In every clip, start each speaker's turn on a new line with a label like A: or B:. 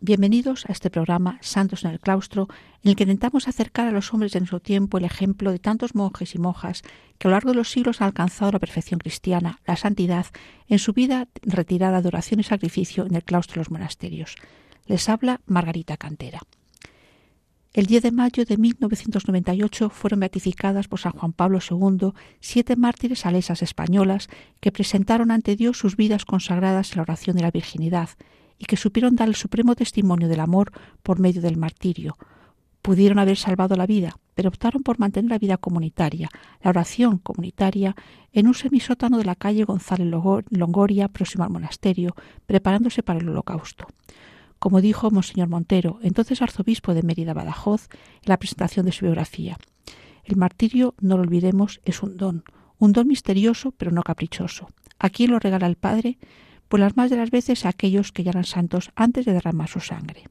A: bienvenidos a este programa Santos en el Claustro, en el que intentamos acercar a los hombres de nuestro tiempo el ejemplo de tantos monjes y monjas que a lo largo de los siglos han alcanzado la perfección cristiana, la santidad, en su vida retirada de oración y sacrificio en el claustro de los monasterios. Les habla Margarita Cantera. El 10 de mayo de 1998 fueron beatificadas por San Juan Pablo II siete mártires salesas españolas que presentaron ante Dios sus vidas consagradas en la oración de la virginidad y que supieron dar el supremo testimonio del amor por medio del martirio. Pudieron haber salvado la vida, pero optaron por mantener la vida comunitaria, la oración comunitaria, en un semisótano de la calle González Longoria, próximo al monasterio, preparándose para el holocausto como dijo Monseñor Montero, entonces arzobispo de Mérida Badajoz, en la presentación de su biografía. El martirio, no lo olvidemos, es un don, un don misterioso pero no caprichoso. ¿A quién lo regala el Padre? Pues las más de las veces a aquellos que ya eran santos antes de derramar su sangre.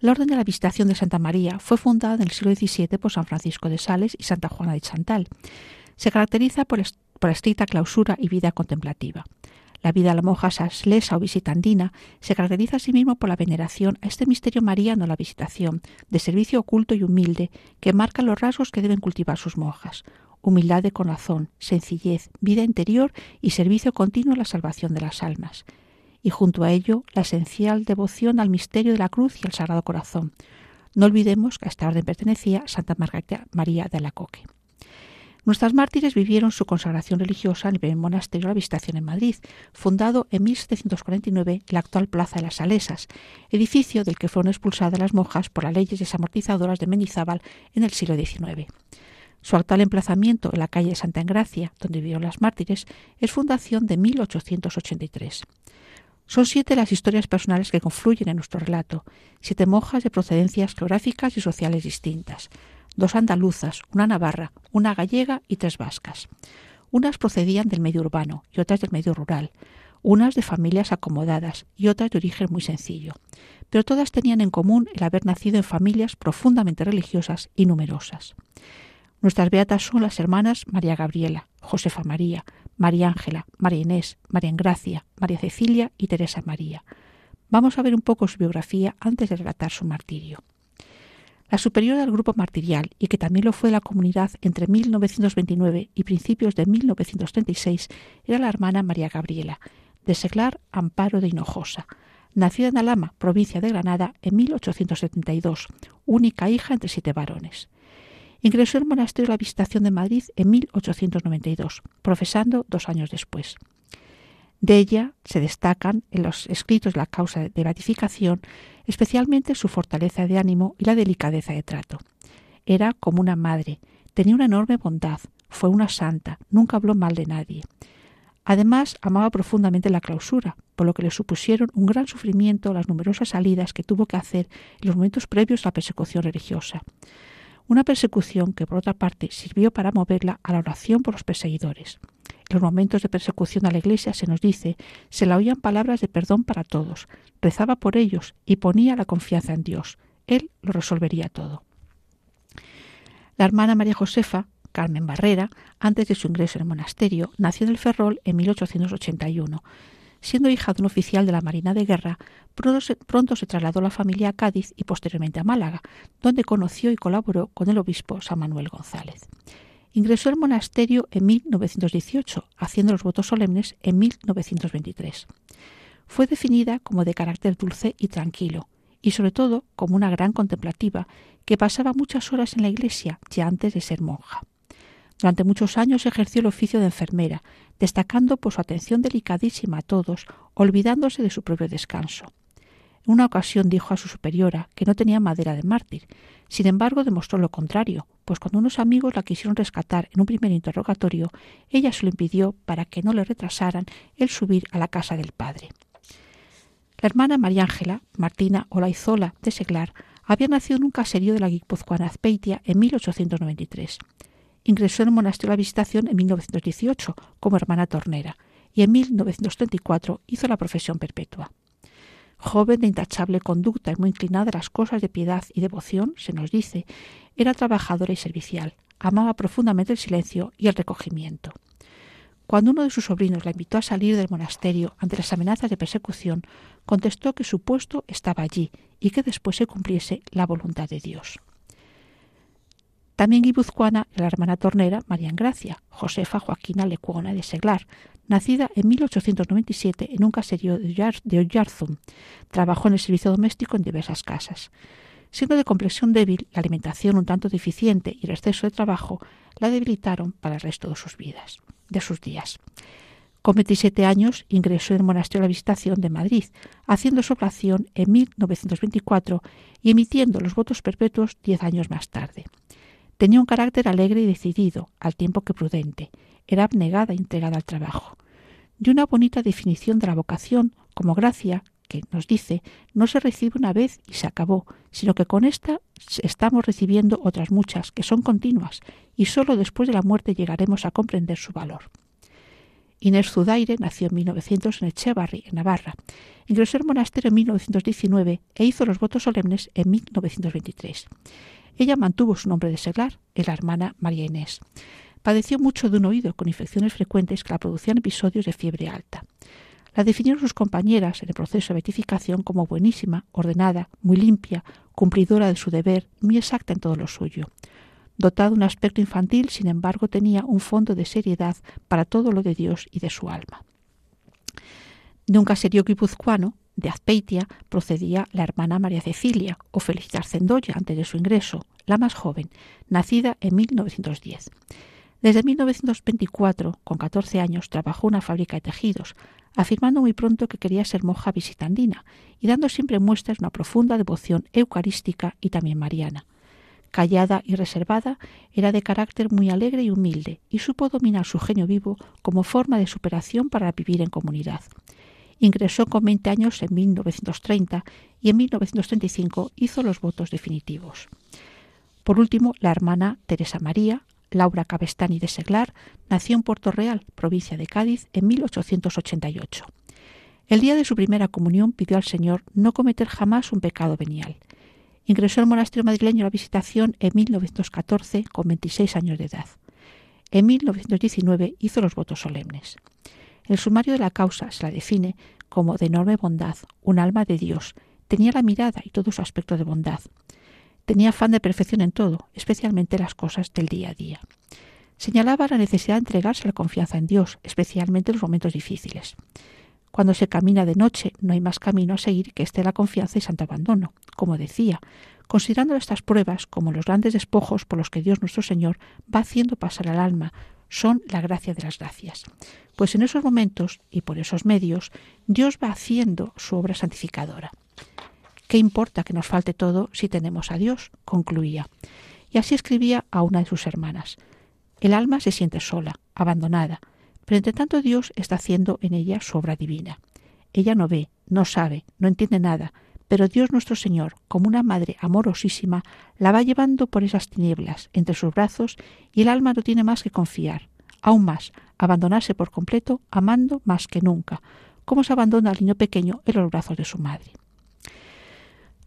A: La Orden de la Visitación de Santa María fue fundada en el siglo XVII por San Francisco de Sales y Santa Juana de Chantal. Se caracteriza por, por la estricta clausura y vida contemplativa. La vida de la monja saslesa o visitandina se caracteriza asimismo por la veneración a este misterio mariano, la visitación, de servicio oculto y humilde, que marca los rasgos que deben cultivar sus monjas. Humildad de corazón, sencillez, vida interior y servicio continuo a la salvación de las almas. Y junto a ello, la esencial devoción al misterio de la cruz y al Sagrado Corazón. No olvidemos que a esta orden pertenecía Santa Margarita María de la Coque. Nuestras mártires vivieron su consagración religiosa en el primer monasterio de la Visitación en Madrid, fundado en 1749 en la actual Plaza de las Salesas, edificio del que fueron expulsadas las monjas por las leyes desamortizadoras de Mendizábal en el siglo XIX. Su actual emplazamiento en la calle de Santa Engracia, donde vivieron las mártires, es fundación de 1883. Son siete las historias personales que confluyen en nuestro relato, siete monjas de procedencias geográficas y sociales distintas, dos andaluzas, una navarra, una gallega y tres vascas. Unas procedían del medio urbano y otras del medio rural, unas de familias acomodadas y otras de origen muy sencillo, pero todas tenían en común el haber nacido en familias profundamente religiosas y numerosas. Nuestras beatas son las hermanas María Gabriela, Josefa María, María Ángela, María Inés, María Engracia, María Cecilia y Teresa María. Vamos a ver un poco su biografía antes de relatar su martirio. La superiora del grupo martirial, y que también lo fue la comunidad entre 1929 y principios de 1936, era la hermana María Gabriela, de Seglar Amparo de Hinojosa, nacida en Alama, provincia de Granada, en 1872, única hija entre siete varones. Ingresó el monasterio de la Visitación de Madrid en 1892, profesando dos años después. De ella se destacan en los escritos la causa de beatificación especialmente su fortaleza de ánimo y la delicadeza de trato. Era como una madre, tenía una enorme bondad, fue una santa, nunca habló mal de nadie. Además, amaba profundamente la clausura, por lo que le supusieron un gran sufrimiento las numerosas salidas que tuvo que hacer en los momentos previos a la persecución religiosa. Una persecución que, por otra parte, sirvió para moverla a la oración por los perseguidores. En los momentos de persecución a la Iglesia se nos dice, se la oían palabras de perdón para todos, rezaba por ellos y ponía la confianza en Dios. Él lo resolvería todo. La hermana María Josefa, Carmen Barrera, antes de su ingreso en el monasterio, nació en el Ferrol en 1881. Siendo hija de un oficial de la Marina de Guerra, pronto se, trasladó la familia a Cádiz y posteriormente a Málaga, donde conoció y colaboró con el obispo San Manuel González. Ingresó al monasterio en 1918, haciendo los votos solemnes en 1923. Fue definida como de carácter dulce y tranquilo, y sobre todo como una gran contemplativa que pasaba muchas horas en la iglesia ya antes de ser monja. Durante muchos años ejerció el oficio de enfermera, destacando por su atención delicadísima a todos, olvidándose de su propio descanso. En una ocasión dijo a su superiora que no tenía madera de mártir. Sin embargo, demostró lo contrario, pues cuando unos amigos la quisieron rescatar en un primer interrogatorio, ella se lo impidió para que no le retrasaran el subir a la casa del padre. La hermana María Ángela, Martina Olaizola de Seglar, Había nacido en un caserío de la guipuzcoana Azpeitia en 1893. Ingresó en el monasterio de la Visitación en 1918 como hermana tornera y en 1934 hizo la profesión perpetua. Joven de intachable conducta y muy inclinada a las cosas de piedad y devoción, se nos dice, era trabajadora y servicial, amaba profundamente el silencio y el recogimiento. Cuando uno de sus sobrinos la invitó a salir del monasterio ante las amenazas de persecución, contestó que su puesto estaba allí y que después se cumpliese la voluntad de Dios. También guipuzcoana la hermana tornera María Gracia, Josefa Joaquina Lecuona de Seglar, nacida en 1897 en un caserío de Oyarzum. Trabajó en el servicio doméstico en diversas casas. Siendo de complexión débil, la alimentación un tanto deficiente y el exceso de trabajo la debilitaron para el resto de sus vidas, de sus días. Con 27 años ingresó en el Monasterio de la Visitación de Madrid, haciendo su oración en 1924 y emitiendo los votos perpetuos diez años más tarde. Tenía un carácter alegre y decidido, al tiempo que prudente. Era abnegada e entregada al trabajo. Y una bonita definición de la vocación como gracia que nos dice no se recibe una vez y se acabó, sino que con esta estamos recibiendo otras muchas, que son continuas, y sólo después de la muerte llegaremos a comprender su valor. Inés Zudaire nació en 1900 en Echevarri, en Navarra. Ingresó al monasterio en 1919 e hizo los votos solemnes en 1923. Ella mantuvo su nombre de seglar, la hermana María Inés. Padeció mucho de un oído con infecciones frecuentes que la producían episodios de fiebre alta. La definieron sus compañeras en el proceso de beatificación como buenísima, ordenada, muy limpia, cumplidora de su deber, muy exacta en todo lo suyo. Dotada de un aspecto infantil, sin embargo, tenía un fondo de seriedad para todo lo de Dios y de su alma. De un caserío guipuzcoano, de Azpeitia, procedía la hermana María Cecilia, o Felicitar Cendoya, antes de su ingreso, la más joven, nacida en 1910. Desde 1924, con 14 años, trabajó en una fábrica de tejidos, afirmando muy pronto que quería ser monja visitandina y dando siempre muestras de una profunda devoción eucarística y también mariana. Callada y reservada, era de carácter muy alegre y humilde, y supo dominar su genio vivo como forma de superación para vivir en comunidad. Ingresó con 20 años en 1930 y en 1935 hizo los votos definitivos. Por último, la hermana Teresa María, Laura Cabestani de Seglar, nació en Puerto Real, provincia de Cádiz, en 1888. El día de su primera comunión pidió al Señor no cometer jamás un pecado venial. Ingresó al monasterio madrileño a la Visitación en 1914 con 26 años de edad. En 1919 hizo los votos solemnes. El sumario de la causa se la define como de enorme bondad, un alma de Dios. Tenía la mirada y todo su aspecto de bondad. Tenía afán de perfección en todo, especialmente las cosas del día a día. Señalaba la necesidad de entregarse la confianza en Dios, especialmente en los momentos difíciles. Cuando se camina de noche no hay más camino a seguir que este la confianza y santo abandono, como decía, considerando estas pruebas como los grandes despojos por los que Dios nuestro Señor va haciendo pasar al alma, son la gracia de las gracias. Pues en esos momentos y por esos medios Dios va haciendo su obra santificadora. ¿Qué importa que nos falte todo si tenemos a Dios? concluía. Y así escribía a una de sus hermanas. El alma se siente sola, abandonada, pero entre tanto Dios está haciendo en ella su obra divina. Ella no ve, no sabe, no entiende nada, pero Dios nuestro Señor, como una madre amorosísima, la va llevando por esas tinieblas entre sus brazos y el alma no tiene más que confiar, aún más, abandonarse por completo, amando más que nunca, como se abandona al niño pequeño en los brazos de su madre.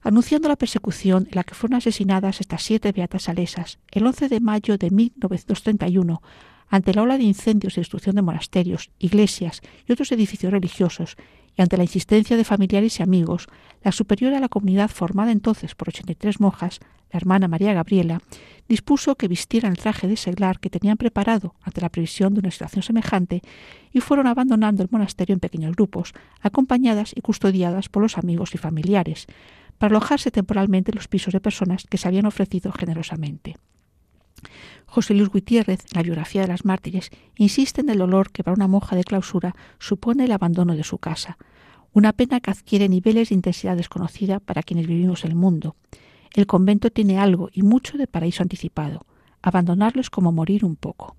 A: Anunciando la persecución en la que fueron asesinadas estas siete beatas salesas, el 11 de mayo de 1931, ante la ola de incendios y destrucción de monasterios, iglesias y otros edificios religiosos, y ante la insistencia de familiares y amigos, la superiora a la comunidad formada entonces por 83 monjas, la hermana María Gabriela, dispuso que vistieran el traje de seglar que tenían preparado ante la previsión de una situación semejante y fueron abandonando el monasterio en pequeños grupos, acompañadas y custodiadas por los amigos y familiares, para alojarse temporalmente en los pisos de personas que se habían ofrecido generosamente. José Luis Gutiérrez, en la biografía de las mártires, insiste en el dolor que para una monja de clausura supone el abandono de su casa, una pena que adquiere niveles de intensidad desconocida para quienes vivimos el mundo. El convento tiene algo y mucho de paraíso anticipado. Abandonarlo es como morir un poco.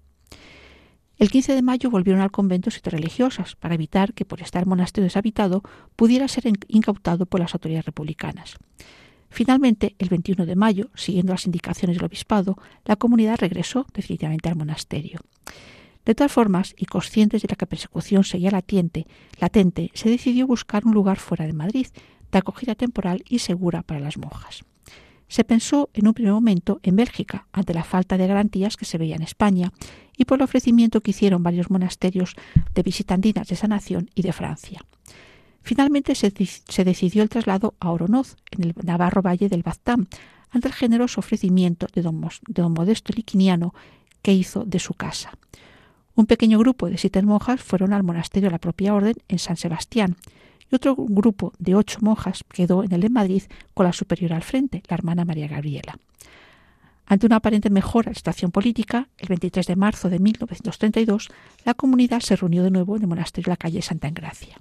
A: El 15 de mayo volvieron al convento siete religiosas para evitar que por estar monasterio deshabitado pudiera ser incautado por las autoridades republicanas. Finalmente, el 21 de mayo, siguiendo las indicaciones del obispado, la comunidad regresó definitivamente al monasterio. De todas formas, y conscientes de que la persecución seguía latente, latente, se decidió buscar un lugar fuera de Madrid, de acogida temporal y segura para las monjas. Se pensó en un primer momento en Bélgica, ante la falta de garantías que se veía en España, y por el ofrecimiento que hicieron varios monasterios de visitandinas de esa nación y de Francia. Finalmente se, decidió el traslado a Oronoz, en el Navarro Valle del Baztán, ante el generoso ofrecimiento de don, de don Modesto Liquiniano que hizo de su casa. Un pequeño grupo de siete monjas fueron al monasterio de la propia orden en San Sebastián, y otro grupo de ocho monjas quedó en el de Madrid con la superiora al frente, la hermana María Gabriela. Ante una aparente mejora de la situación política, el 23 de marzo de 1932, la comunidad se reunió de nuevo en el monasterio de la calle Santa Engracia.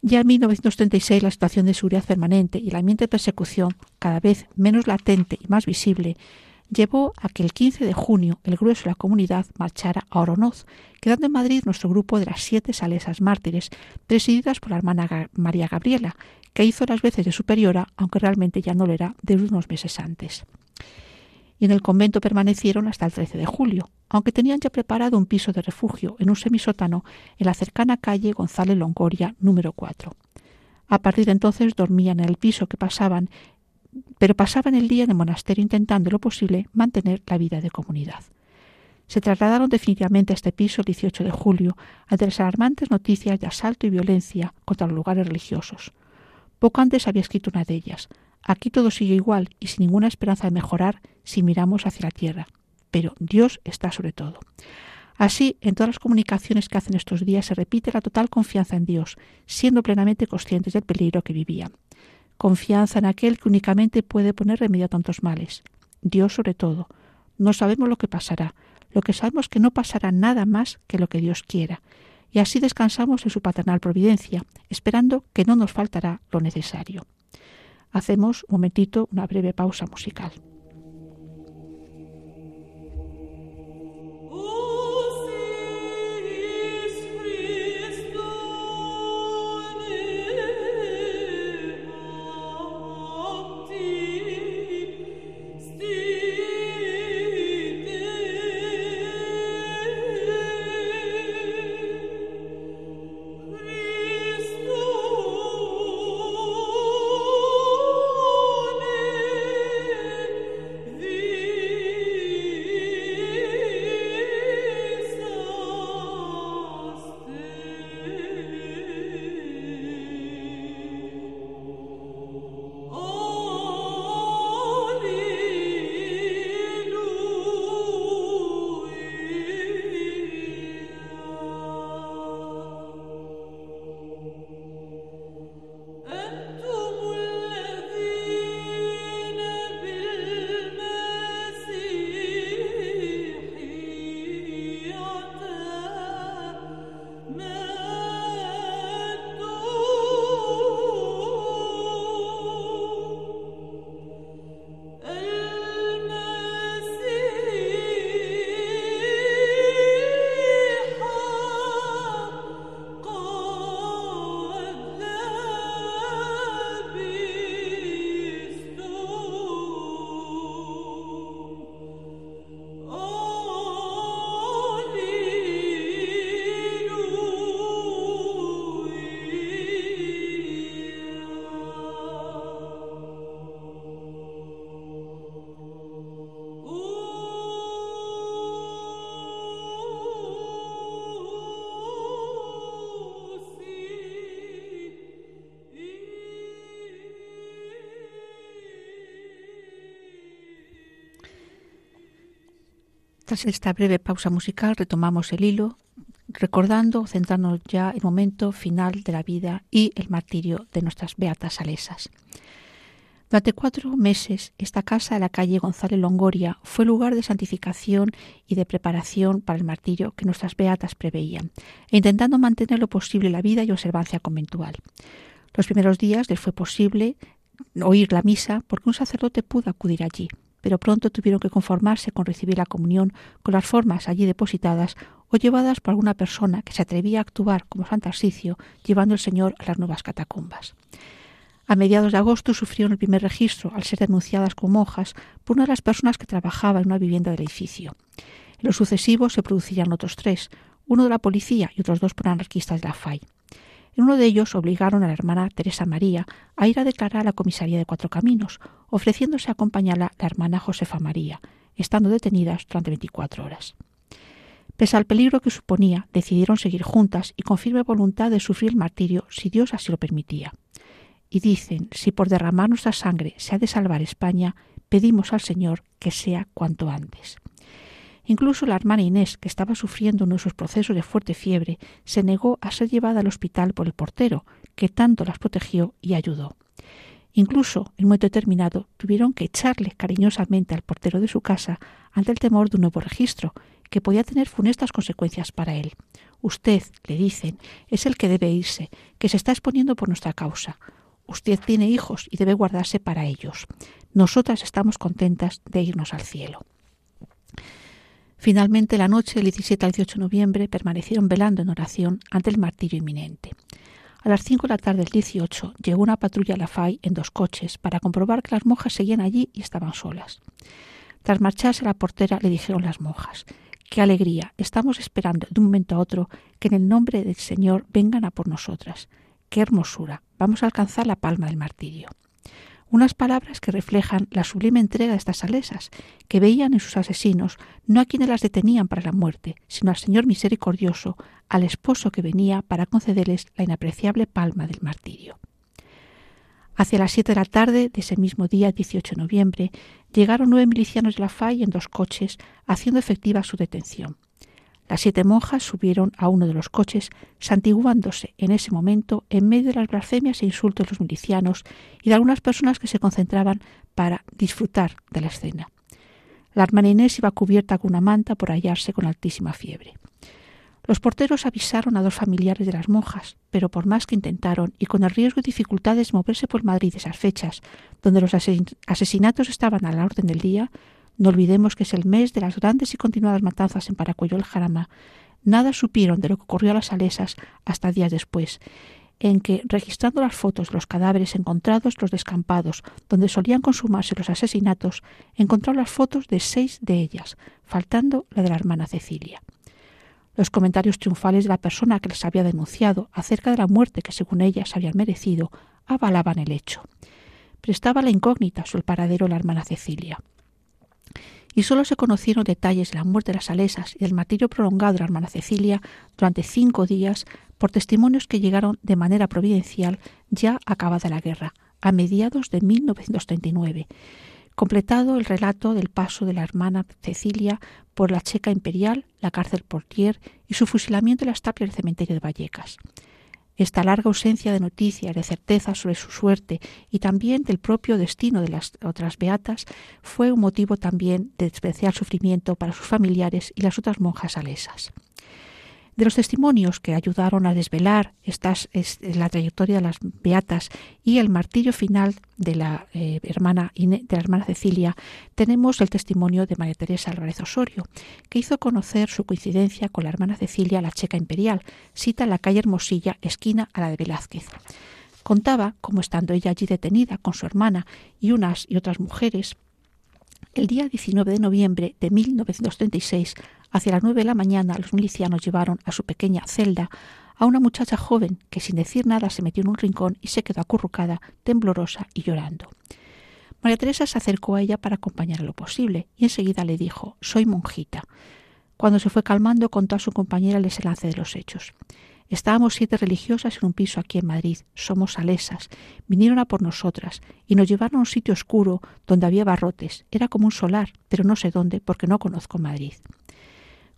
A: Ya en 1936 la situación de seguridad permanente y el ambiente de persecución, cada vez menos latente y más visible, llevó a que el 15 de junio el grueso de la comunidad marchara a Oronoz, quedando en Madrid nuestro grupo de las siete salesas mártires, presididas por la hermana María Gabriela, que hizo las veces de superiora, aunque realmente ya no lo era de unos meses antes. Y en el convento permanecieron hasta el 13 de julio, aunque tenían ya preparado un piso de refugio en un semisótano en la cercana calle González Longoria número 4. A partir de entonces dormían en el piso que pasaban pero pasaban el día en el monasterio intentando lo posible mantener la vida de comunidad. Se trasladaron definitivamente a este piso el 18 de julio ante las alarmantes noticias de asalto y violencia contra los lugares religiosos. Poco antes había escrito una de ellas. Aquí todo sigue igual y sin ninguna esperanza de mejorar si miramos hacia la tierra. Pero Dios está sobre todo. Así, en todas las comunicaciones que hacen estos días se repite la total confianza en Dios, siendo plenamente conscientes del peligro que vivían confianza en aquel que únicamente puede poner remedio a tantos males. Dios sobre todo. No sabemos lo que pasará, lo que sabemos que no pasará nada más que lo que Dios quiera, y así descansamos en su paternal providencia, esperando que no nos faltará lo necesario. Hacemos un momentito una breve pausa musical. Tras esta breve pausa musical retomamos el hilo, recordando, centrándonos ya en el momento final de la vida y el martirio de nuestras beatas salesas. Durante cuatro meses, esta casa de la calle González Longoria fue lugar de santificación y de preparación para el martirio que nuestras beatas preveían, e intentando mantener lo posible la vida y observancia conventual. Los primeros días les fue posible oír la misa porque un sacerdote pudo acudir allí, pero pronto tuvieron que conformarse con recibir la comunión con las formas allí depositadas o llevadas por alguna persona que se atrevía a actuar como San Tarsicio, llevando el Señor a las nuevas catacumbas. A mediados de agosto sufrieron el primer registro al ser denunciadas como monjas por una de las personas que trabajaba en una vivienda del edificio. En los sucesivos se producirían otros tres, uno de la policía y otros dos por anarquistas de la FAI. En uno de ellos obligaron a la hermana Teresa María a ir a declarar a la comisaría de Cuatro Caminos, ofreciéndose a acompañarla la hermana Josefa María, estando detenidas durante 24 horas. Pese al peligro que suponía, decidieron seguir juntas y con firme voluntad de sufrir el martirio si Dios así lo permitía. Y dicen, si por derramar nuestra sangre se ha de salvar España, pedimos al Señor que sea cuanto antes. Incluso la hermana Inés, que estaba sufriendo uno de sus procesos de fuerte fiebre, se negó a ser llevada al hospital por el portero, que tanto las protegió y ayudó. Incluso, en un momento determinado, tuvieron que echarle cariñosamente al portero de su casa ante el temor de un nuevo registro, que podía tener funestas consecuencias para él. Usted, le dicen, es el que debe irse, que se está exponiendo por nuestra causa. Usted tiene hijos y debe guardarse para ellos. Nosotras estamos contentas de irnos al cielo. Finalmente, la noche del 17 al 18 de noviembre permanecieron velando en oración ante el martirio inminente. A las cinco de la tarde del 18 llegó una patrulla a la FAI en dos coches para comprobar que las monjas seguían allí y estaban solas. Tras marcharse a la portera le dijeron las monjas Qué alegría. Estamos esperando de un momento a otro que en el nombre del Señor vengan a por nosotras. Qué hermosura. Vamos a alcanzar la palma del martirio. Unas palabras que reflejan la sublime entrega de estas salesas, que veían en sus asesinos no a quienes las detenían para la muerte, sino al Señor misericordioso, al esposo que venía para concederles la inapreciable palma del martirio. Hacia las siete de la tarde de ese mismo día, 18 de noviembre, llegaron nueve milicianos de la FAI en dos coches, haciendo efectiva su detención. Las siete monjas subieron a uno de los coches, santiguándose en ese momento en medio de las blasfemias e insultos de los milicianos y de algunas personas que se concentraban para disfrutar de la escena. La hermana Inés iba cubierta con una manta por hallarse con altísima fiebre. Los porteros avisaron a dos familiares de las monjas, pero por más que intentaron, y con el riesgo y dificultades de moverse por Madrid esas fechas, donde los asesinatos estaban a la orden del día, no olvidemos que es el mes de las grandes y continuadas matanzas en Paracuello el Jarama, nada supieron de lo que ocurrió a las Salesas hasta días después, en que, registrando las fotos de los cadáveres encontrados los descampados donde solían consumarse los asesinatos, encontraron las fotos de seis de ellas, faltando la de la hermana Cecilia. Los comentarios triunfales de la persona que les había denunciado acerca de la muerte que según ellas habían merecido avalaban el hecho. Prestaba la incógnita sobre el paradero de la hermana Cecilia. Y solo se conocieron detalles de la muerte de las Salesas y del martirio prolongado de la hermana Cecilia durante cinco días por testimonios que llegaron de manera providencial ya acabada la guerra, a mediados de 1939, completado el relato del paso de la hermana Cecilia por la Checa Imperial, la cárcel Portier y su fusilamiento en las tapias del cementerio de Vallecas. Esta larga ausencia de noticias, de certeza sobre su suerte y también del propio destino de las otras beatas fue un motivo también de especial sufrimiento para sus familiares y las otras monjas alesas de los testimonios que ayudaron a desvelar estas, la trayectoria de las beatas y el martirio final de la, eh, hermana, de la hermana Cecilia, tenemos el testimonio de María Teresa Álvarez Osorio, que hizo conocer su coincidencia con la hermana Cecilia, la checa imperial, cita en la calle Hermosilla, esquina a la de Velázquez. Contaba cómo estando ella allí detenida con su hermana y unas y otras mujeres, el día 19 de noviembre de 1936, hacia las nueve de la mañana, los milicianos llevaron a su pequeña celda a una muchacha joven que sin decir nada se metió en un rincón y se quedó acurrucada, temblorosa y llorando. María Teresa se acercó a ella para acompañarla lo posible y enseguida le dijo Soy monjita. Cuando se fue calmando contó a su compañera el desenlace de los hechos. Estábamos siete religiosas en un piso aquí en Madrid. Somos salesas. Vinieron a por nosotras y nos llevaron a un sitio oscuro donde había barrotes. Era como un solar, pero no sé dónde porque no conozco Madrid.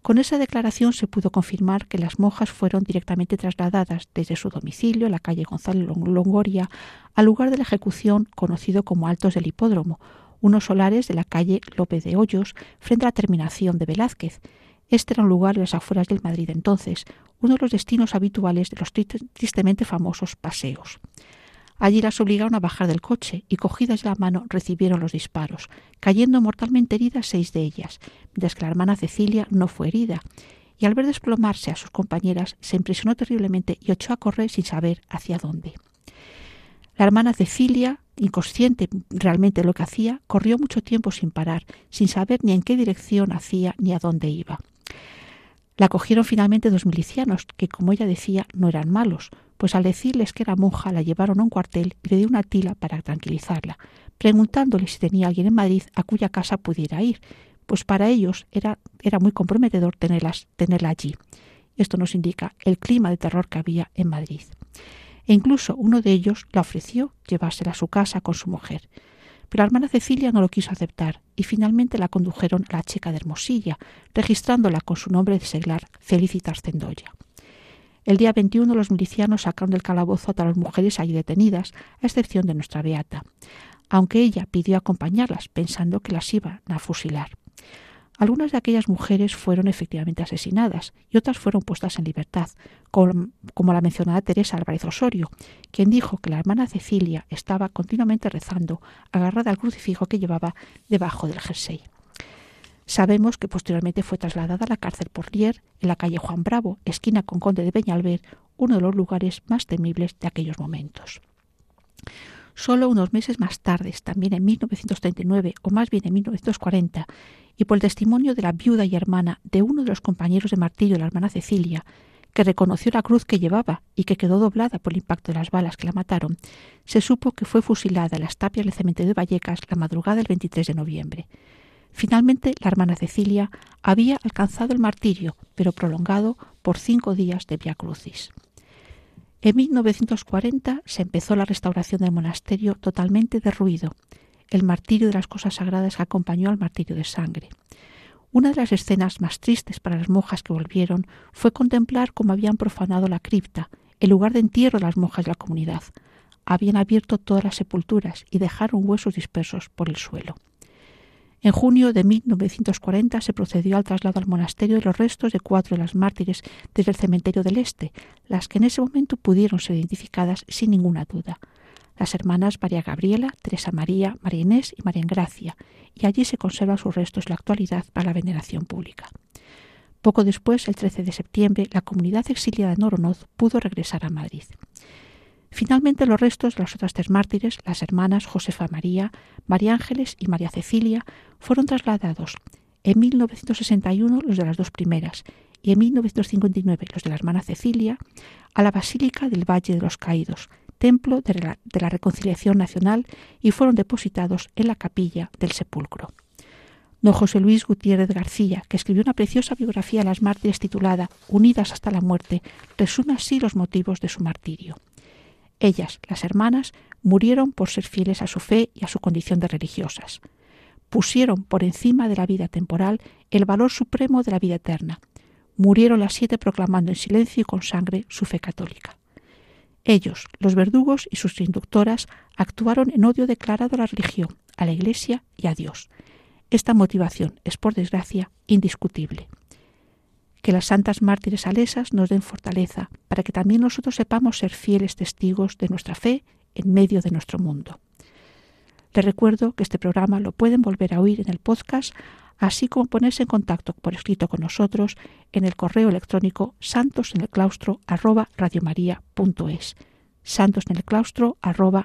A: Con esa declaración se pudo confirmar que las monjas fueron directamente trasladadas desde su domicilio, la calle Gonzalo Longoria, al lugar de la ejecución conocido como Altos del Hipódromo, unos solares de la calle López de Hoyos, frente a la terminación de Velázquez. Este era un lugar de las afueras del Madrid entonces, uno de los destinos habituales de los tristemente famosos paseos. Allí las obligaron a bajar del coche y cogidas de la mano recibieron los disparos, cayendo mortalmente heridas seis de ellas, mientras que la hermana Cecilia no fue herida, y al ver desplomarse a sus compañeras se impresionó terriblemente y echó a correr sin saber hacia dónde. La hermana Cecilia, inconsciente realmente de lo que hacía, corrió mucho tiempo sin parar, sin saber ni en qué dirección hacía ni a dónde iba. La cogieron finalmente dos milicianos, que como ella decía no eran malos, pues al decirles que era monja la llevaron a un cuartel y le dio una tila para tranquilizarla, preguntándole si tenía alguien en Madrid a cuya casa pudiera ir, pues para ellos era, muy comprometedor tenerla allí. Esto nos indica el clima de terror que había en Madrid. E incluso uno de ellos la ofreció llevársela a su casa con su mujer. Pero la hermana Cecilia no lo quiso aceptar y finalmente la condujeron a la checa de Hermosilla, registrándola con su nombre de seglar Felicitas Cendoya. El día 21 los milicianos sacaron del calabozo a todas las mujeres allí detenidas, a excepción de nuestra beata, aunque ella pidió acompañarlas pensando que las iban a fusilar. Algunas de aquellas mujeres fueron efectivamente asesinadas y otras fueron puestas en libertad, como, la mencionada Teresa Álvarez Osorio, quien dijo que la hermana Cecilia estaba continuamente rezando, agarrada al crucifijo que llevaba debajo del jersey. Sabemos que posteriormente fue trasladada a la cárcel por Lier, en la calle Juan Bravo, esquina con Conde de Peñalver, uno de los lugares más temibles de aquellos momentos. Solo unos meses más tarde, también en 1939 o más bien en 1940, y por el testimonio de la viuda y hermana de uno de los compañeros de martillo la hermana Cecilia, que reconoció la cruz que llevaba y que quedó doblada por el impacto de las balas que la mataron, se supo que fue fusilada en las tapias del cementerio de Vallecas la madrugada del 23 de noviembre. Finalmente, la hermana Cecilia había alcanzado el martirio, pero prolongado por cinco días de Via Crucis. En 1940 se empezó la restauración del monasterio totalmente derruido, el martirio de las cosas sagradas que acompañó al martirio de sangre. Una de las escenas más tristes para las monjas que volvieron fue contemplar cómo habían profanado la cripta, el lugar de entierro de las monjas de la comunidad. Habían abierto todas las sepulturas y dejaron huesos dispersos por el suelo. En junio de 1940 se procedió al traslado al monasterio de los restos de cuatro de las mártires desde el cementerio del Este, las que en ese momento pudieron ser identificadas sin ninguna duda. Las hermanas María Gabriela, Teresa María, María Inés y María Engracia, y allí se conservan sus restos en la actualidad para la veneración pública. Poco después, el 13 de septiembre, la comunidad exiliada de Noronoz pudo regresar a Madrid. Finalmente, los restos de las otras tres mártires, las hermanas Josefa María, María Ángeles y María Cecilia, fueron trasladados en 1961 los de las dos primeras y en 1959 los de la hermana Cecilia a la Basílica del Valle de los Caídos, templo de la, Reconciliación Nacional, y fueron depositados en la capilla del sepulcro. Don José Luis Gutiérrez García, que escribió una preciosa biografía de las mártires titulada Unidas hasta la muerte, resume así los motivos de su martirio. Ellas, las hermanas, murieron por ser fieles a su fe y a su condición de religiosas. Pusieron por encima de la vida temporal el valor supremo de la vida eterna. Murieron las siete proclamando en silencio y con sangre su fe católica. Ellos, los verdugos y sus inductoras, actuaron en odio declarado a la religión, a la Iglesia y a Dios. Esta motivación es, por desgracia, indiscutible. Que las santas mártires alesas nos den fortaleza para que también nosotros sepamos ser fieles testigos de nuestra fe en medio de nuestro mundo. Les recuerdo que este programa lo pueden volver a oír en el podcast, así como ponerse en contacto por escrito con nosotros en el correo electrónico santosenelclaustro arroba santos en el claustro arroba